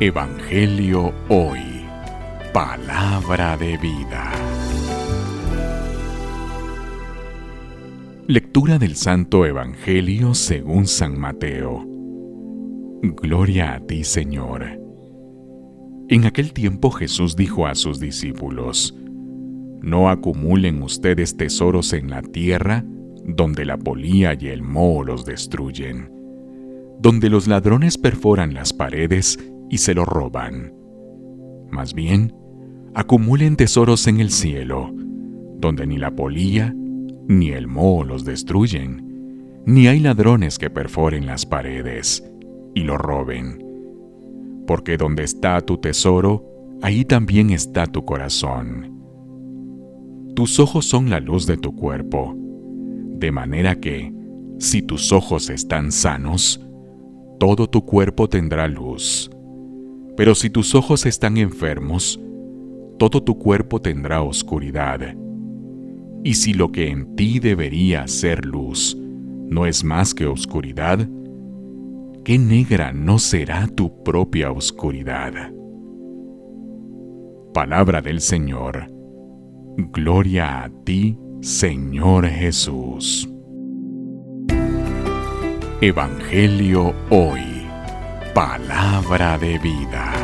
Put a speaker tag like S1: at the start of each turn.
S1: Evangelio Hoy. Palabra de vida. Lectura del Santo Evangelio según San Mateo. Gloria a ti, Señor. En aquel tiempo Jesús dijo a sus discípulos, No acumulen ustedes tesoros en la tierra, donde la polía y el moho los destruyen, donde los ladrones perforan las paredes y se lo roban. Más bien, acumulen tesoros en el cielo, donde ni la polilla ni el moho los destruyen, ni hay ladrones que perforen las paredes y lo roben. Porque donde está tu tesoro, ahí también está tu corazón. Tus ojos son la luz de tu cuerpo, de manera que, si tus ojos están sanos, todo tu cuerpo tendrá luz. Pero si tus ojos están enfermos, todo tu cuerpo tendrá oscuridad. Y si lo que en ti debería ser luz no es más que oscuridad, qué negra no será tu propia oscuridad. Palabra del Señor. Gloria a ti, Señor Jesús. Evangelio hoy. Palabra de vida.